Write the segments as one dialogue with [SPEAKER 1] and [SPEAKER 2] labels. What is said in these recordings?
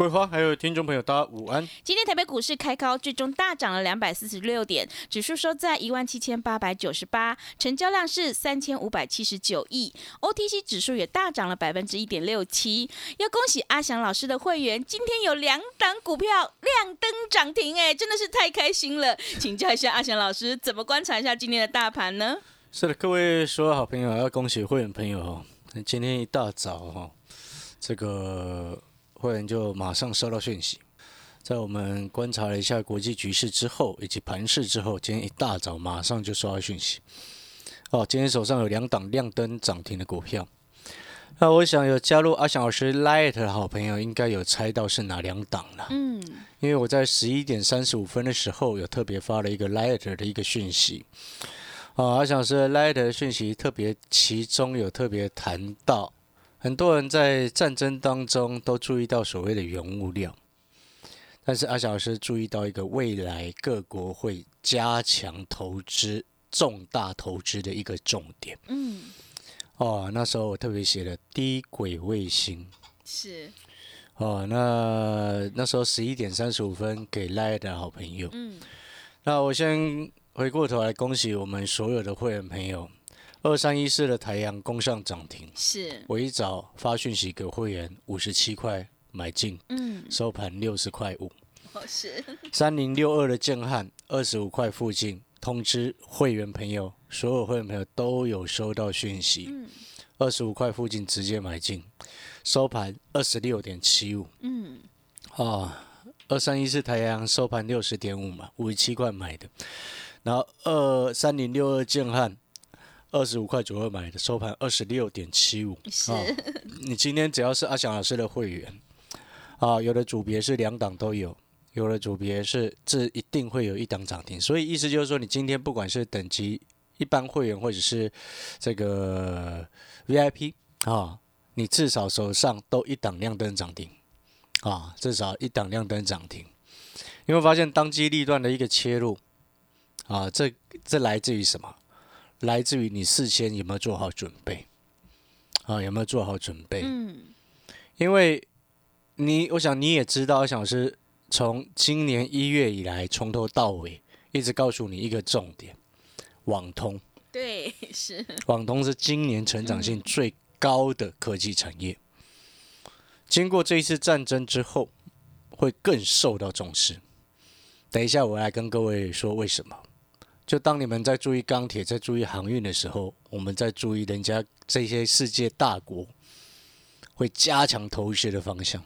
[SPEAKER 1] 桂花还有听众朋友大家午安。
[SPEAKER 2] 今天台北股市开高，最终大涨了两百四十六点，指数收在一万七千八百九十八，成交量是三千五百七十九亿，OTC 指数也大涨了百分之一点六七。要恭喜阿翔老师的会员，今天有两档股票亮灯涨停，哎，真的是太开心了。请教一下阿翔老师，怎么观察一下今天的大盘呢？
[SPEAKER 1] 是的，各位所有好朋友，要恭喜会员朋友哦。今天一大早哈，这个会员就马上收到讯息，在我们观察了一下国际局势之后，以及盘势之后，今天一大早马上就收到讯息。哦，今天手上有两档亮灯涨停的股票。那我想有加入阿翔老师 Light 的好朋友，应该有猜到是哪两档了。
[SPEAKER 2] 嗯，
[SPEAKER 1] 因为我在十一点三十五分的时候有特别发了一个 Light 的一个讯息，啊，阿翔是 Light 的讯息，特别其中有特别谈到，很多人在战争当中都注意到所谓的原物料，但是阿翔老师注意到一个未来各国会加强投资、重大投资的一个重点。
[SPEAKER 2] 嗯，
[SPEAKER 1] 哦，那时候我特别写了低轨卫星。
[SPEAKER 2] 是，
[SPEAKER 1] 哦，那那时候十一点三十五分给赖的好朋友。
[SPEAKER 2] 嗯，
[SPEAKER 1] 那我先回过头来恭喜我们所有的会员朋友，二三一四的台阳攻上涨停。
[SPEAKER 2] 是，
[SPEAKER 1] 我一早发讯息给会员，五十七块买进，
[SPEAKER 2] 嗯，
[SPEAKER 1] 收盘六十块五。
[SPEAKER 2] 哦是，
[SPEAKER 1] 三零六二的建汉二十五块附近，通知会员朋友，所有会员朋友都有收到讯息，
[SPEAKER 2] 嗯
[SPEAKER 1] 二十五块附近直接买进，收盘二十六点七五。
[SPEAKER 2] 嗯，
[SPEAKER 1] 啊，二三一四太阳收盘六十点五嘛，五十七块买的，然后二三零六二建汉二十五块左右买的，收盘二十六点七五。
[SPEAKER 2] 是，
[SPEAKER 1] 你今天只要是阿翔老师的会员啊，有的组别是两档都有，有的组别是这一定会有一档涨停，所以意思就是说，你今天不管是等级一般会员或者是这个 VIP 啊，你至少手上都一档亮灯涨停啊，至少一档亮灯涨停。你会发现当机立断的一个切入啊，这这来自于什么？来自于你事先有没有做好准备啊？有没有做好准备？
[SPEAKER 2] 嗯，
[SPEAKER 1] 因为你，我想你也知道，我想是从今年一月以来，从头到尾一直告诉你一个重点：网通。
[SPEAKER 2] 对，是，
[SPEAKER 1] 网通是今年成长性最高的科技产业。经过这一次战争之后，会更受到重视。等一下，我来跟各位说为什么。就当你们在注意钢铁、在注意航运的时候，我们在注意人家这些世界大国会加强投资的方向。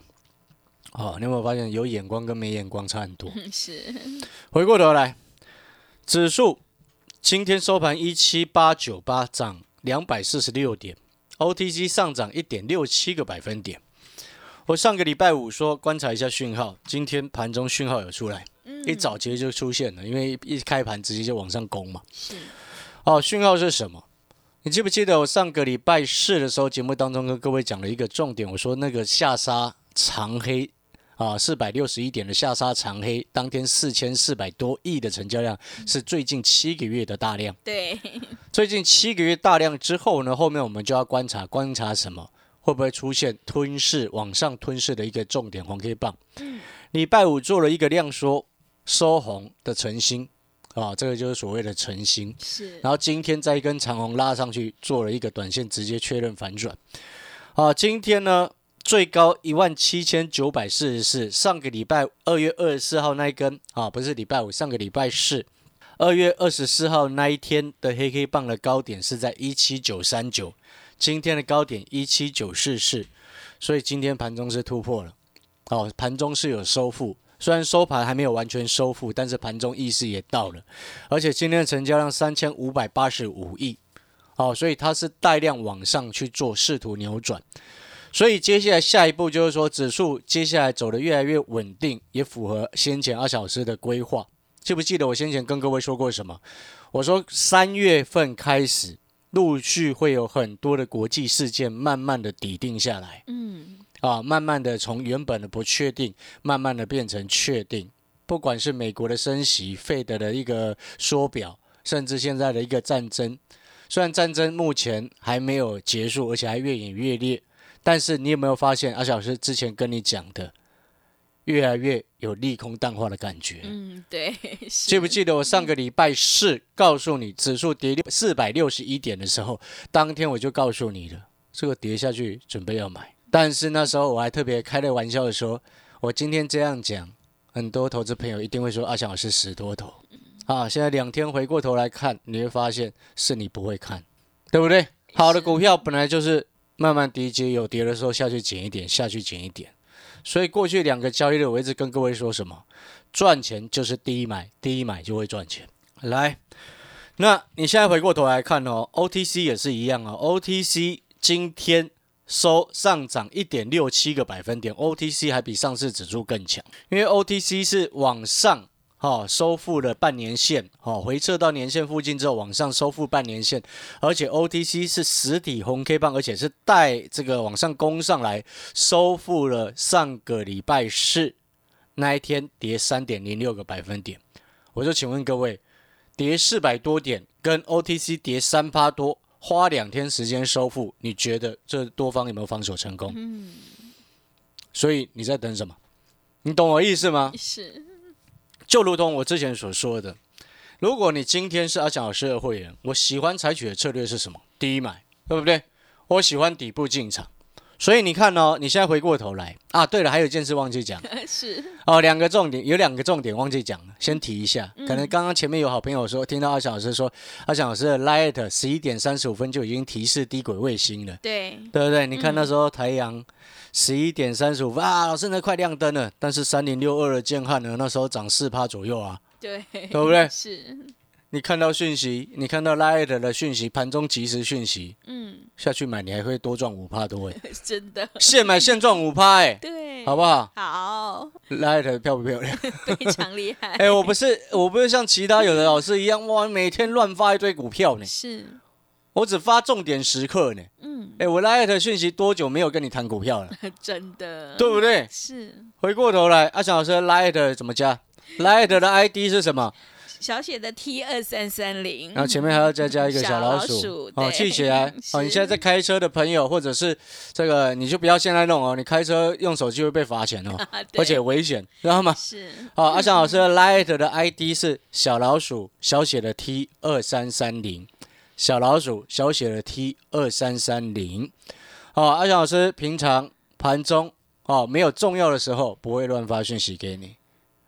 [SPEAKER 1] 好，你有没有发现有眼光跟没眼光差很多？
[SPEAKER 2] 是，
[SPEAKER 1] 回过头来，指数今天收盘一七八九八，涨两百四十六点，OTC 上涨一点六七个百分点。我上个礼拜五说观察一下讯号，今天盘中讯号有出来，一早其实就出现了，因为一开盘直接就往上攻嘛。
[SPEAKER 2] 是，
[SPEAKER 1] 哦，讯号是什么？你记不记得我上个礼拜四的时候节目当中跟各位讲了一个重点，我说那个下杀长黑啊，四百六十一点的下杀长黑，当天四千四百多亿的成交量是最近七个月的大量。
[SPEAKER 2] 对，
[SPEAKER 1] 最近七个月大量之后呢，后面我们就要观察观察什么，会不会出现吞噬往上吞噬的一个重点红 K 棒。礼拜五做了一个量缩收红的晨星啊，这个就是所谓的晨星。
[SPEAKER 2] 是，
[SPEAKER 1] 然后今天再一根长红拉上去，做了一个短线直接确认反转。啊，今天呢最高一万七千九百四十四，上个礼拜二月二十四号那一根啊，不是礼拜五，上个礼拜四二月二十四号那一天的黑 K 棒的高点是在一七九三九，今天的高点一七九四四，所以今天盘中是突破了。哦，盘中是有收复，虽然收盘还没有完全收复，但是盘中意识也到了，而且今天的成交量三千五百八十五亿，哦，所以它是带量往上去做，试图扭转。所以接下来下一步就是说，指数接下来走的越来越稳定，也符合先前二小时的规划。记不记得我先前跟各位说过什么？我说三月份开始，陆续会有很多的国际事件慢慢的抵定下来。
[SPEAKER 2] 嗯，
[SPEAKER 1] 啊，慢慢的从原本的不确定，慢慢的变成确定。不管是美国的升息、费德的一个缩表，甚至现在的一个战争，虽然战争目前还没有结束，而且还越演越烈，但是你有没有发现，阿小师之前跟你讲的，越来越有利空淡化的感觉？
[SPEAKER 2] 嗯，对，
[SPEAKER 1] 记不记得我上个礼拜四告诉你，指数跌六四百六十一点的时候，当天我就告诉你了，这个跌下去准备要买。但是那时候我还特别开了玩笑的说，我今天这样讲，很多投资朋友一定会说阿翔老师死多头啊。现在两天回过头来看，你会发现是你不会看，对不对？好的股票本来就是慢慢低阶，有跌的时候下去减一点，下去减一点。所以过去两个交易日，我一直跟各位说什么？赚钱就是第一买，第一买就会赚钱。来，那你现在回过头来看哦，OTC 也是一样哦，OTC 今天收上涨一点六七个百分点，OTC 还比上市指数更强，因为 OTC 是往上。哦，收复了半年线，哦，回撤到年线附近之后往上收复半年线，而且 OTC 是实体红 K 棒，而且是带这个往上攻上来，收复了上个礼拜四那一天跌三点零六个百分点。我就请问各位，跌四百多点跟 OTC 跌三趴多，花两天时间收复，你觉得这多方有没有防守成功？
[SPEAKER 2] 嗯，
[SPEAKER 1] 所以你在等什么？你懂我意思吗？
[SPEAKER 2] 是，
[SPEAKER 1] 就如同我之前所说的，如果你今天是阿强老师的会员，我喜欢采取的策略是什么？第一买，对不对？我喜欢底部进场。所以你看哦，你现在回过头来啊，对了，还有一件事忘记讲。
[SPEAKER 2] 是，
[SPEAKER 1] 哦，两个重点有两个重点忘记讲了，先提一下。
[SPEAKER 2] 嗯。
[SPEAKER 1] 可能刚刚前面有好朋友说，听到阿翔老师说，阿翔老师的 Light 十一点三十五分就已经提示低轨卫星了。
[SPEAKER 2] 对，
[SPEAKER 1] 对不对？你看那时候太阳十一点三十五分啊，老师那快亮灯了，但是三零六二的建汉呢，那时候涨四趴左右啊，
[SPEAKER 2] 对，
[SPEAKER 1] 对不对？
[SPEAKER 2] 是，
[SPEAKER 1] 你看到讯息，你看到 Light 的讯息，盘中即时讯息
[SPEAKER 2] 嗯，
[SPEAKER 1] 下去买，你还会多赚五趴多哎，
[SPEAKER 2] 真的，
[SPEAKER 1] 现买现赚五趴哎，
[SPEAKER 2] 对，
[SPEAKER 1] 好不好
[SPEAKER 2] 好
[SPEAKER 1] ，？Light 漂不漂亮？
[SPEAKER 2] 非常厉害，
[SPEAKER 1] 哎，我不是我不是像其他有的老师一样哇，每天乱发一堆股票呢，
[SPEAKER 2] 是，
[SPEAKER 1] 我只发重点时刻呢。
[SPEAKER 2] 嗯，
[SPEAKER 1] 哎，我 Light 讯息多久没有跟你谈股票了？
[SPEAKER 2] 真的，
[SPEAKER 1] 对不对？
[SPEAKER 2] 是
[SPEAKER 1] 回过头来，阿翔老师 Light 怎么加？Light 的 ID 是什么？
[SPEAKER 2] 小写的 T 二三三零，
[SPEAKER 1] 然后前面还要再加一个小老鼠，
[SPEAKER 2] 老鼠
[SPEAKER 1] 哦，
[SPEAKER 2] 对。
[SPEAKER 1] 记起来。哦，你现在在开车的朋友，或者是这个，你就不要现在弄哦，你开车用手机会被罚钱哦，
[SPEAKER 2] 啊
[SPEAKER 1] 而且危险，知道吗？
[SPEAKER 2] 是，
[SPEAKER 1] 好，阿翔老师的 Light 的 ID 是小老鼠小写的 T 二三三零，小老鼠小写的 T 二三三零。好，阿翔老师平常盘中哦没有重要的时候不会乱发讯息给你，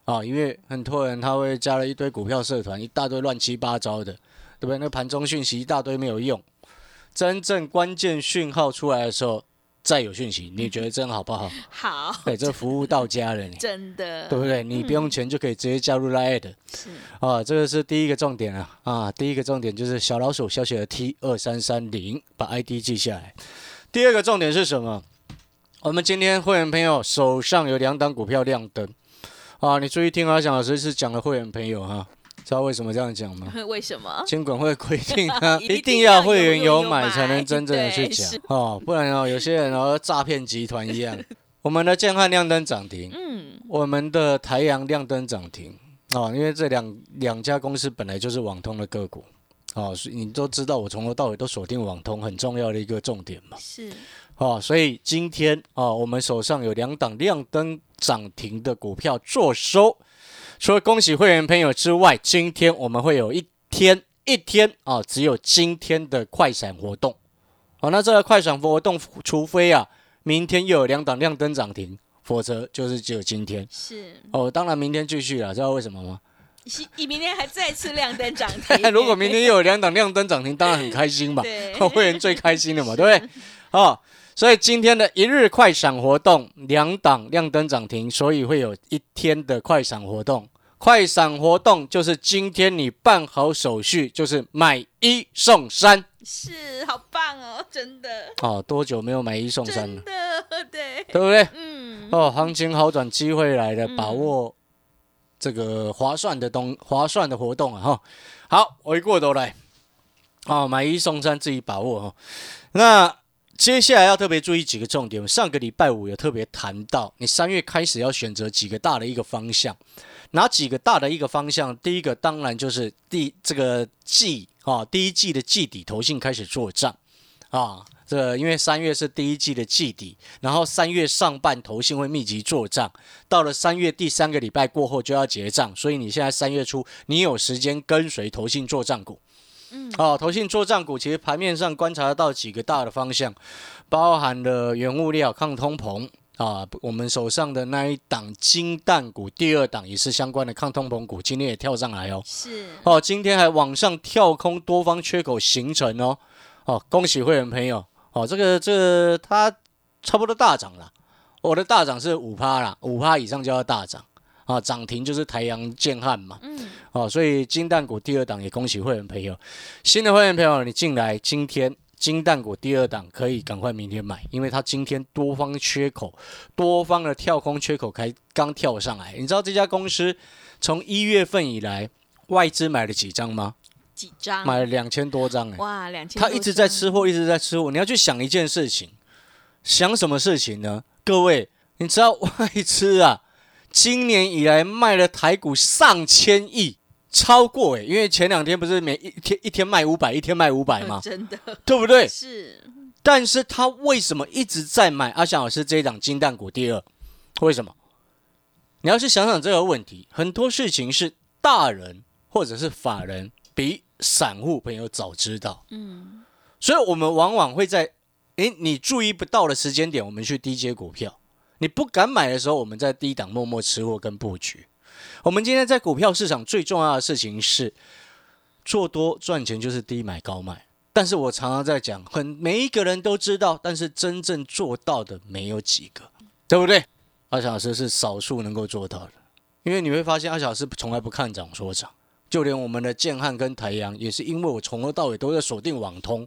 [SPEAKER 1] 哦，因为很多人他会加了一堆股票社团，一大堆乱七八糟的，对不对？那盘中讯息一大堆没有用，真正关键讯号出来的时候再有讯息，你觉得这样好不好？
[SPEAKER 2] 好，
[SPEAKER 1] 对，这服务到家了。
[SPEAKER 2] 真的，
[SPEAKER 1] 对不对？你不用钱就可以直接加入 Line
[SPEAKER 2] 是，
[SPEAKER 1] 啊，这个是第一个重点啊啊，第一个重点就是小老鼠小写的 T 二三三零，把 ID 记下来。第二个重点是什么？我们今天会员朋友手上有两档股票亮灯啊，你注意听阿翔老师是讲了会员朋友哈、知道为什么这样讲吗？
[SPEAKER 2] 为什么？
[SPEAKER 1] 监管会规定啊，
[SPEAKER 2] 一定
[SPEAKER 1] 要会员有
[SPEAKER 2] 买
[SPEAKER 1] 才能真正的去讲哦，不然哦，有些人哦诈骗集团一样。我们的建汉亮灯涨停，
[SPEAKER 2] 嗯，
[SPEAKER 1] 我们的台阳亮灯涨停哦，因为这两两家公司本来就是网通的个股哦，所以你都知道我从头到尾都锁定网通很重要的一个重点嘛
[SPEAKER 2] 是，
[SPEAKER 1] 哦，所以今天哦，我们手上有两档亮灯涨停的股票做收，除了恭喜会员朋友之外，今天我们会有一天一天啊、哦，只有今天的快闪活动哦，那这个快闪活动，除非啊明天又有两档亮灯涨停，否则就是只有今天。
[SPEAKER 2] 是，
[SPEAKER 1] 哦，当然明天继续了，知道为什么吗？
[SPEAKER 2] 你明天还再次亮灯涨停，
[SPEAKER 1] 如果明天又有两档亮灯涨停，当然很开心嘛，
[SPEAKER 2] 对
[SPEAKER 1] 会员最开心的嘛，对不对？哦，所以今天的一日快闪活动，两档亮灯涨停，所以会有一天的快闪活动。快闪活动就是今天你办好手续，就是买一送三
[SPEAKER 2] 是好棒哦，真的，
[SPEAKER 1] 哦。多久没有买一送三了
[SPEAKER 2] 真？的，对，
[SPEAKER 1] 对不对？
[SPEAKER 2] 嗯，
[SPEAKER 1] 哦，行情好转，机会来了，把握这个划算的东划算的活动啊！哈，好，回过头来，哦，买一送三，自己把握哦。那接下来要特别注意几个重点。我上个礼拜五有特别谈到，你三月开始要选择几个大的一个方向，哪几个大的一个方向？第一个当然就是第这个季啊，第一季的季底投信开始做账啊。这因为三月是第一季的季底，然后三月上半投信会密集做账，到了三月第三个礼拜过后就要结账，所以你现在三月初你有时间跟随投信做账股。
[SPEAKER 2] 嗯，
[SPEAKER 1] 哦，投信做账股其实盘面上观察得到几个大的方向，包含了原物料、抗通膨啊，我们手上的那一档金蛋股，第二档也是相关的抗通膨股，今天也跳上来哦。
[SPEAKER 2] 是，
[SPEAKER 1] 哦，今天还往上跳空多方缺口形成哦，哦，恭喜会员朋友。哦，这个这个它差不多大涨了，我的大涨是五趴啦，五趴以上就要大涨啊，涨停就是台阳建汉嘛，
[SPEAKER 2] 嗯，
[SPEAKER 1] 哦，所以金蛋股第二档也恭喜会员朋友，新的会员朋友你进来，今天金蛋股第二档可以赶快明天买，因为它今天多方缺口，多方的跳空缺口开刚跳上来，你知道这家公司从一月份以来外资买了几张吗？
[SPEAKER 2] 几张？
[SPEAKER 1] 买了两千多张哎、
[SPEAKER 2] 哇，两千，
[SPEAKER 1] 他一直在吃货，一直在吃货。你要去想一件事情，想什么事情呢？各位，你知道外资啊，今年以来卖了台股上千亿，超过哎、因为前两天不是每一天一天卖五百，一天卖五百吗？
[SPEAKER 2] 真的
[SPEAKER 1] 对不对？
[SPEAKER 2] 是，
[SPEAKER 1] 但是他为什么一直在买阿翔老师这一档金蛋股第二？为什么？你要去想想这个问题，很多事情是大人或者是法人比散户朋友早知道，
[SPEAKER 2] 嗯，
[SPEAKER 1] 所以我们往往会在诶你注意不到的时间点，我们去低接股票；你不敢买的时候，我们在低档默默吃货跟布局。我们今天在股票市场最重要的事情是做多赚钱，就是低买高卖。但是我常常在讲，很每一个人都知道，但是真正做到的没有几个，对不对？阿翔老师是少数能够做到的，因为你会发现阿翔老师从来不看涨说涨，就连我们的建汉跟台阳，也是因为我从头到尾都在锁定网通。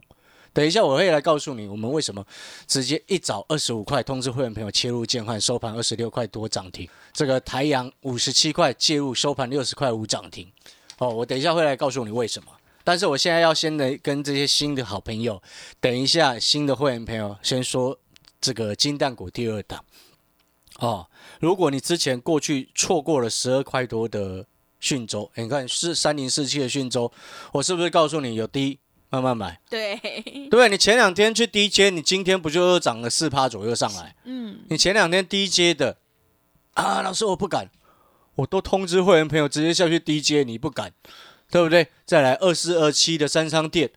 [SPEAKER 1] 等一下我会来告诉你，我们为什么直接一早二十五块通知会员朋友切入建汉，收盘二十六块多涨停。这个台阳五十七块介入，收盘六十块五涨停。哦，我等一下会来告诉你为什么。但是我现在要先来跟这些新的好朋友，等一下新的会员朋友先说这个金蛋股第二档。哦，如果你之前过去错过了十二块多的讯州，你看是三零四七的讯州，我是不是告诉你有低慢慢买？
[SPEAKER 2] 对，
[SPEAKER 1] 对不对？你前两天去低接，你今天不就又涨了四趴左右上来？
[SPEAKER 2] 嗯，
[SPEAKER 1] 你前两天低接的啊，老师我不敢，我都通知会员朋友直接下去低接，你不敢，对不对？再来二四二七的三商店，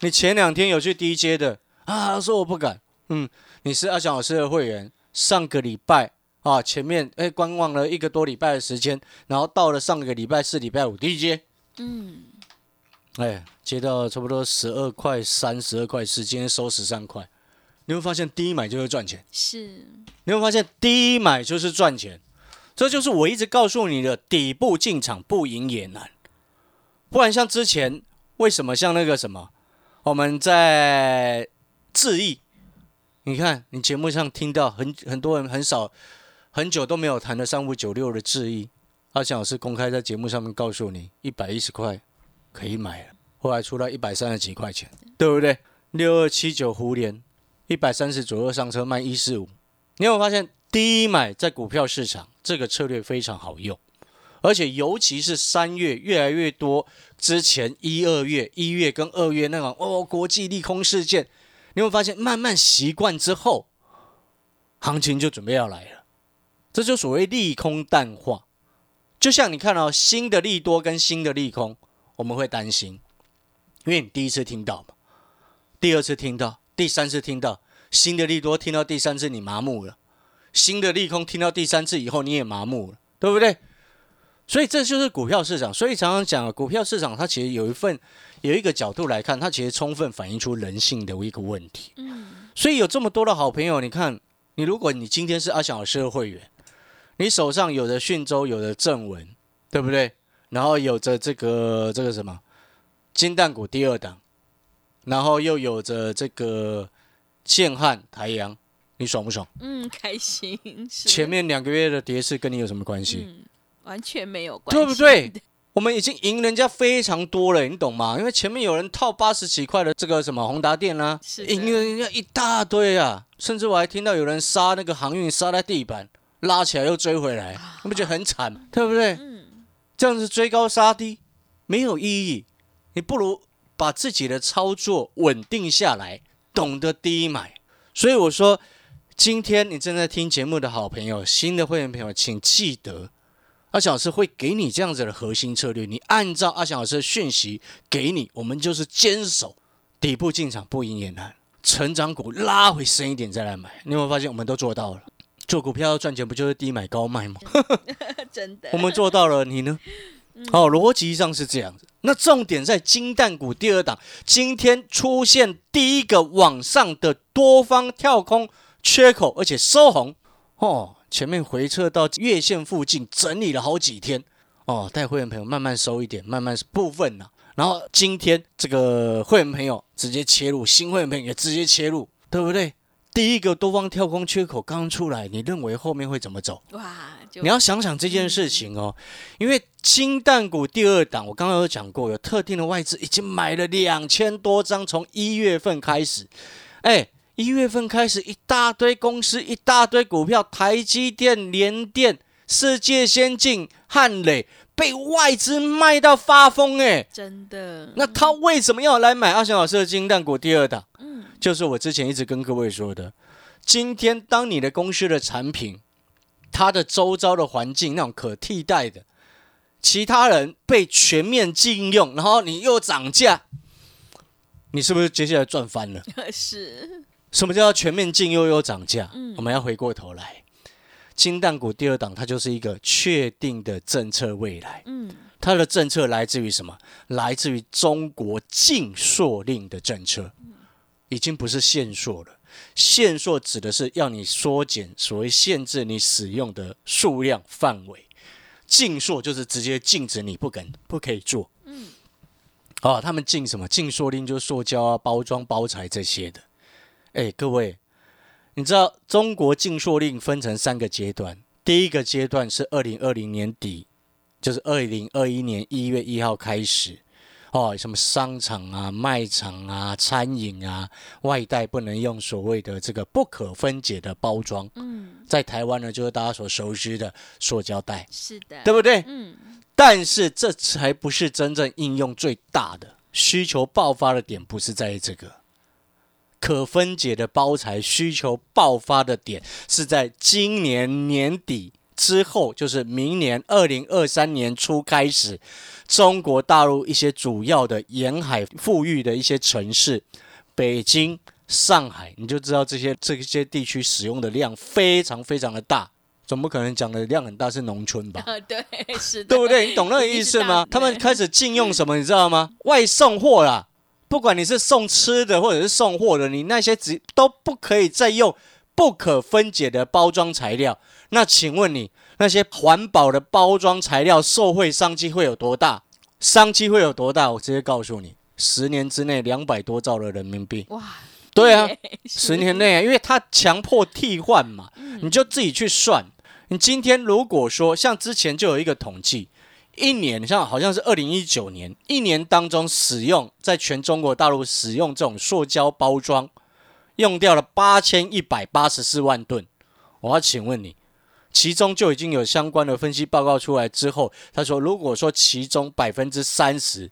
[SPEAKER 1] 你前两天有去低接的啊，老师我不敢，嗯，你是阿翔老师的会员，上个礼拜啊前面哎观望了一个多礼拜的时间，然后到了上个礼拜四、礼拜五 D J，，
[SPEAKER 2] 嗯，
[SPEAKER 1] 哎，接到差不多十二块三、十二块四，今天收十三块，你会发现低买就是赚钱。
[SPEAKER 2] 是，
[SPEAKER 1] 你会发现低买就是赚钱，这就是我一直告诉你的，底部进场不赢也难。不然像之前为什么像那个什么，我们在智毅，你看你节目上听到很很多人很少很久都没有谈的三五九六的智毅，阿翔老师公开在节目上面告诉你，一百一十块可以买了，后来出来一百三十几块钱，对不对？六二七九胡联一百三十左右上车卖一四五，你有没有发现低买在股票市场这个策略非常好用，而且尤其是三月越来越多，之前一二月、一月跟二月那种哦国际利空事件，你会发现慢慢习惯之后，行情就准备要来了，这就所谓利空淡化。就像你看到、新的利多跟新的利空，我们会担心，因为你第一次听到嘛，第二次听到，第三次听到。新的利多听到第三次你麻木了，新的利空听到第三次以后你也麻木了，对不对？所以这就是股票市场。所以常常讲，股票市场它其实有一份有一个角度来看，它其实充分反映出人性的一个问题。
[SPEAKER 2] 嗯，
[SPEAKER 1] 所以有这么多的好朋友，你看，你如果你今天是阿翔老师的会员，你手上有的讯州，有的正文，对不对？然后有着这个这个什么金蛋股第二档，然后又有着这个建汉台阳，你爽不爽？
[SPEAKER 2] 嗯，开心。
[SPEAKER 1] 前面两个月的跌势跟你有什么关系？
[SPEAKER 2] 嗯，完全没有关系，
[SPEAKER 1] 对不对？我们已经赢人家非常多了，你懂吗？因为前面有人套八十几块的这个什么宏达电啦、
[SPEAKER 2] 是的
[SPEAKER 1] 赢了人家一大堆啊，甚至我还听到有人杀那个航运杀在地板，拉起来又追回来，你不觉得很惨吗？对不对？
[SPEAKER 2] 嗯，
[SPEAKER 1] 这样子追高杀低没有意义，你不如把自己的操作稳定下来，懂得低买。所以我说，今天你正在听节目的好朋友，新的会员朋友，请记得，阿翔老师会给你这样子的核心策略，你按照阿翔老师的讯息给你，我们就是坚守底部进场不赢也难，成长股拉回深一点再来买。你有没有发现我们都做到了？做股票要赚钱，不就是低买高卖吗？
[SPEAKER 2] 真的
[SPEAKER 1] 我，们做到了，你呢？哦，逻辑上是这样子。那重点在金蛋股第二档，今天出现第一个往上的多方跳空缺口，而且收红哦。前面回撤到月线附近整理了好几天哦，带会员朋友慢慢收一点，慢慢部分呐、然后今天这个会员朋友直接切入，新会员朋友也直接切入，对不对？第一个多方跳空缺口刚出来，你认为后面会怎么走？
[SPEAKER 2] 哇，
[SPEAKER 1] 你要想想这件事情哦，因为金蛋股第二档，我刚刚有讲过，有特定的外资已经买了两千多张，从一月份开始，哎，一月份开始一大堆公司，一大堆股票，台积电、联电、世界先进、汉磊被外资卖到发疯，哎，
[SPEAKER 2] 真的，
[SPEAKER 1] 那他为什么要来买阿翔老师的金蛋股第二档？
[SPEAKER 2] 嗯，
[SPEAKER 1] 就是我之前一直跟各位说的，今天当你的公司的产品，它的周遭的环境那种可替代的，其他人被全面禁用，然后你又涨价，你是不是接下来赚翻了？
[SPEAKER 2] 是，
[SPEAKER 1] 什么叫全面禁用又涨价？
[SPEAKER 2] 嗯
[SPEAKER 1] 我们要回过头来，金蛋股第二档它就是一个确定的政策未来。
[SPEAKER 2] 嗯，
[SPEAKER 1] 它的政策来自于什么？来自于中国禁塑令的政策，已经不是限塑了。限塑指的是要你缩减所谓限制你使用的数量范围，禁塑就是直接禁止你不肯不可以做。
[SPEAKER 2] 嗯，
[SPEAKER 1] 哦，他们禁什么？禁塑令就是塑胶啊、包装、包材这些的。哎，各位，你知道中国禁塑令分成三个阶段，第一个阶段是二零二零年底就是二零二一年一月一号开始，哦，什么商场啊、卖场啊、餐饮啊，外带不能用所谓的这个不可分解的包装，
[SPEAKER 2] 嗯，
[SPEAKER 1] 在台湾呢，就是大家所熟知的塑胶袋，
[SPEAKER 2] 是的，
[SPEAKER 1] 对不对？
[SPEAKER 2] 嗯，
[SPEAKER 1] 但是这才不是真正应用最大的需求爆发的点，不是在于这个。可分解的包材需求爆发的点是在今年年底之后，就是明年二零二三年初开始，中国大陆一些主要的沿海富裕的一些城市，北京、上海，你就知道这些这些地区使用的量非常非常的大。总不可能讲的量很大是农村吧？
[SPEAKER 2] 啊，对，是的，
[SPEAKER 1] 对不对？你懂那个意思吗？他们开始禁用什么，你知道吗？外送货啦，不管你是送吃的或者是送货的，你那些只都不可以再用不可分解的包装材料。那请问你那些环保的包装材料受惠商机会有多大？商机会有多大？我直接告诉你，十年之内两百多兆的人民币。
[SPEAKER 2] 哇，
[SPEAKER 1] 对啊，十年内啊，因为它强迫替换嘛，
[SPEAKER 2] 嗯
[SPEAKER 1] 你就自己去算。你今天如果说像之前就有一个统计，一年像好像是二零一九年，一年当中使用在全中国大陆使用这种塑胶包装，用掉了八千一百八十四万吨。我要请问你，其中就已经有相关的分析报告出来之后，他说，如果说其中百分之三十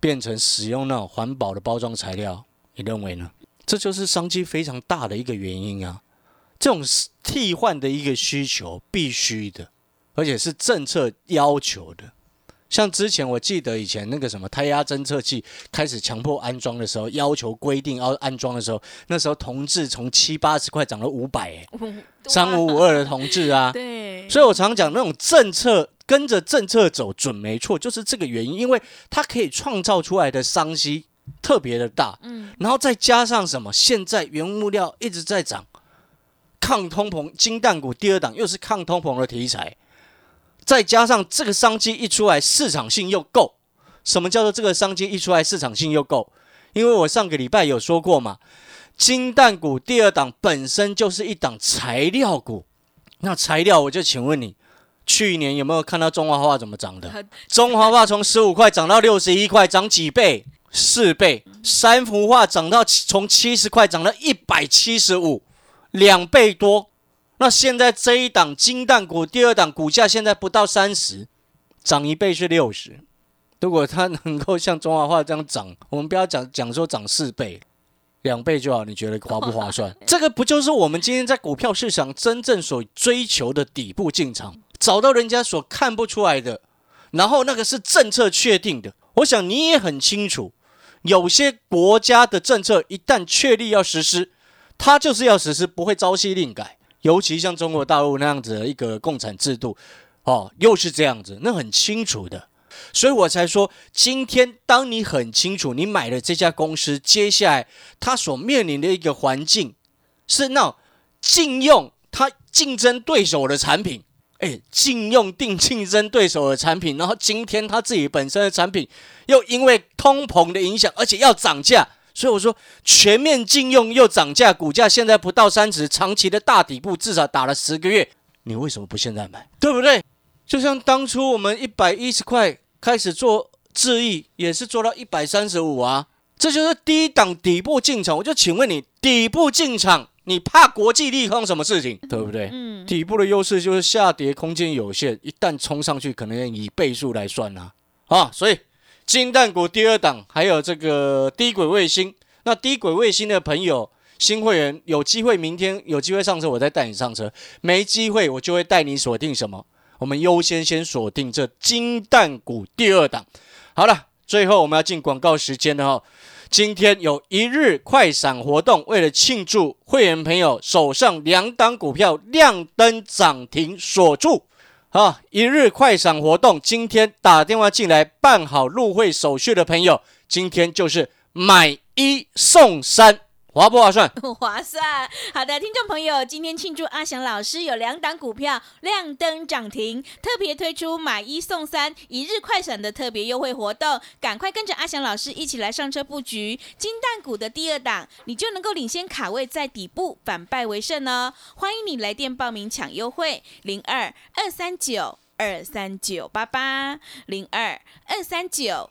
[SPEAKER 1] 变成使用那种环保的包装材料，你认为呢？这就是商机非常大的一个原因啊！这种替换的一个需求必须的，而且是政策要求的。像之前我记得以前那个什么胎压侦测器开始强迫安装的时候，要求规定要安装的时候，那时候同志从七八十块涨到五百，哎，三五五二的同志啊。
[SPEAKER 2] 对，
[SPEAKER 1] 所以我常讲那种政策跟着政策走准没错，就是这个原因，因为它可以创造出来的商机特别的大，
[SPEAKER 2] 嗯，
[SPEAKER 1] 然后再加上什么？现在原物料一直在涨，抗通膨，金蛋股第二档又是抗通膨的题材，再加上这个商机一出来，市场性又够。什么叫做这个商机一出来，市场性又够？因为我上个礼拜有说过嘛，金蛋股第二档本身就是一档材料股。那材料，我就请问你，去年有没有看到中华化怎么涨的？中华化从十五块涨到六十一块，涨几倍？四倍。三幅画涨到从七十块涨到一百七十五，两倍多。那现在这一档金蛋股第二档股价现在不到三十，涨一倍是六十。如果它能够像中华化这样涨，我们不要讲讲说涨四倍，两倍就好，你觉得划不划算？这个不就是我们今天在股票市场真正所追求的底部进场，找到人家所看不出来的，然后那个是政策确定的。我想你也很清楚，有些国家的政策一旦确立要实施，它就是要实施，不会朝夕令改。尤其像中国大陆那样子的一个共产制度，哦，又是这样子，那很清楚的。所以我才说，今天当你很清楚你买了这家公司，接下来它所面临的一个环境是那禁用它竞争对手的产品，哎，禁用定竞争对手的产品，然后今天它自己本身的产品又因为通膨的影响，而且要涨价，所以我说全面禁用又涨价，股价现在不到三十，长期的大底部至少打了十个月，你为什么不现在买？对不对？就像当初我们一百一十块。开始做智易也是做到一百三十五啊，这就是低档底部进场。我就请问你，底部进场，你怕国际利空什么事情，对不对？嗯，底部的优势就是下跌空间有限，一旦冲上去，可能要以倍数来算啊。啊，所以金蛋股第二档还有这个低轨卫星，那低轨卫星的朋友，新会员有机会明天有机会上车，我再带你上车；没机会，我就会带你锁定什么。我们优先先锁定这金蛋股第二档。好了，最后我们要进广告时间了哈。今天有一日快闪活动，为了庆祝会员朋友手上两档股票亮灯涨停锁住啊！一日快闪活动，今天打电话进来办好入会手续的朋友，今天就是买一送三。划不划算？
[SPEAKER 2] 划算。好的，听众朋友，今天庆祝阿翔老师有两档股票亮灯涨停，特别推出买一送三一日快闪的特别优惠活动，赶快跟着阿翔老师一起来上车布局金蛋股的第二档，你就能够领先卡位在底部，反败为胜哦。欢迎你来电报名抢优惠，零二二三九二三九八八零二二三九。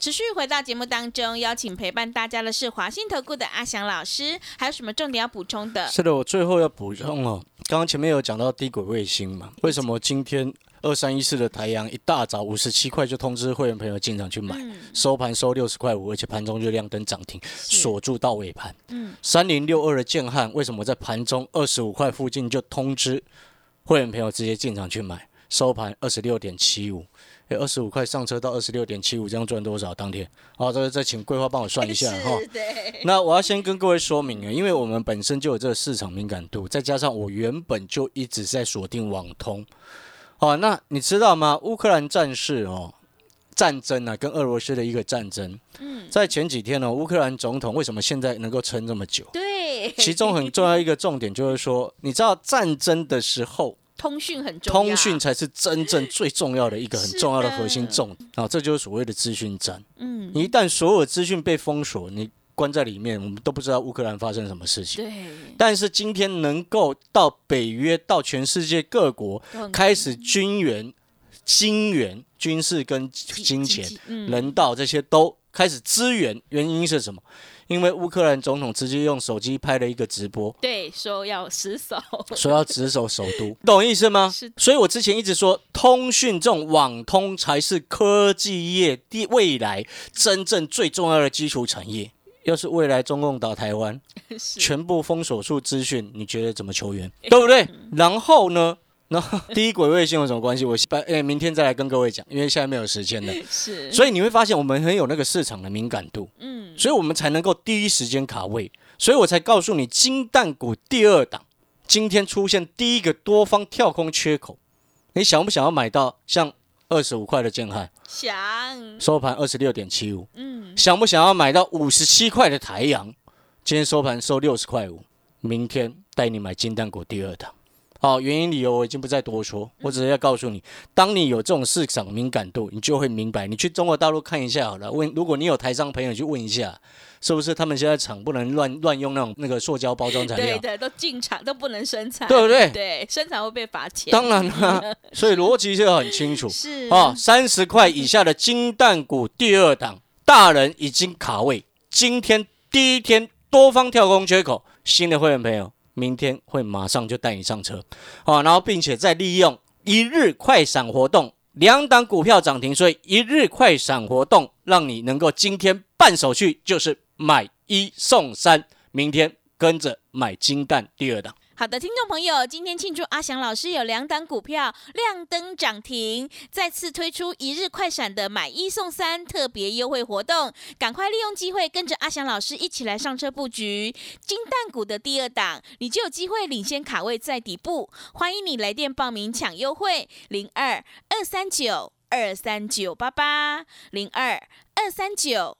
[SPEAKER 2] 持续回到节目当中，邀请陪伴大家的是华信投顾的阿翔老师，还有什么重点要补充的？
[SPEAKER 1] 是的，我最后要补充哦，刚刚前面有讲到低轨卫星嘛，为什么今天？二三一四的台阳一大早五十七块就通知会员朋友进场去买，收盘收六十块五，而且盘中就亮灯涨停，锁住到尾盘。嗯三零六二的建汉为什么在盘中二十五块附近就通知会员朋友直接进场去买，收盘二十六点七五，哎，二十五块上车到二十六点七五，这样赚多少？当天好，这个再请桂花帮我算一下哈。那我要先跟各位说明啊，因为我们本身就有这个市场敏感度，再加上我原本就一直在锁定网通。好，那你知道吗？乌克兰战事哦，战争啊，跟俄罗斯的一个战争。嗯，在前几天呢，乌克兰总统为什么现在能够撑这么久？
[SPEAKER 2] 对，
[SPEAKER 1] 其中很重要一个重点就是说，你知道战争的时候，
[SPEAKER 2] 通讯很重要，
[SPEAKER 1] 通讯才是真正最重要的一个很重要的核心重点啊，这就是所谓的资讯战。嗯，一旦所有资讯被封锁，你。关在里面，我们都不知道乌克兰发生什么事情。
[SPEAKER 2] 对，
[SPEAKER 1] 但是今天能够到北约、到全世界各国开始军援金援、军事跟金钱、
[SPEAKER 2] 嗯
[SPEAKER 1] 人道这些都开始支援，原因是什么？因为乌克兰总统直接用手机拍了一个直播，
[SPEAKER 2] 对，说要死守，
[SPEAKER 1] 说要值守首都，懂我意思吗
[SPEAKER 2] 是？
[SPEAKER 1] 所以我之前一直说，通讯这种网通才是科技业第未来真正最重要的基础产业。要是未来中共打台湾，全部封锁住资讯，你觉得怎么求援？对不对？然后呢？然 后第一轨卫星有什么关系？我把诶明天再来跟各位讲，因为现在没有时间了。
[SPEAKER 2] 是，
[SPEAKER 1] 所以你会发现我们很有那个市场的敏感度，
[SPEAKER 2] 嗯，
[SPEAKER 1] 所以我们才能够第一时间卡位。所以我才告诉你，金蛋股第二档今天出现第一个多方跳空缺口，你想不想要买到像二十五块的建汉
[SPEAKER 2] 想，
[SPEAKER 1] 收盘二十六点七五？
[SPEAKER 2] 嗯，
[SPEAKER 1] 想不想要买到五十七块的台阳？今天收盘收六十块五，明天带你买金蛋股第二档。好、原因理由我已经不再多说，我只是要告诉你，当你有这种市场敏感度，你就会明白。你去中国大陆看一下好了，问如果你有台商朋友去问一下，是不是他们现在厂不能乱乱用那种那个塑胶包装材料？
[SPEAKER 2] 对的，都进厂都不能生产，
[SPEAKER 1] 对不对
[SPEAKER 2] 对，生产会被罚钱，
[SPEAKER 1] 当然啦、所以逻辑就很清楚。
[SPEAKER 2] 是
[SPEAKER 1] 啊，三十块以下的金蛋股第二档，大人已经卡位，今天第一天多方跳空缺口，新的会员朋友，明天会马上就带你上车，哦，然后并且再利用一日快闪活动，两档股票涨停，所以一日快闪活动让你能够今天办手续，就是买一送三，明天跟着买金蛋第二档。
[SPEAKER 2] 好的，听众朋友，今天庆祝阿翔老师有两档股票亮灯涨停，再次推出一日快闪的买一送三特别优惠活动，赶快利用机会跟着阿翔老师一起来上车布局金蛋股的第二档，你就有机会领先卡位在底部。欢迎你来电报名抢优惠，零二二三九二三九八八零二二三九。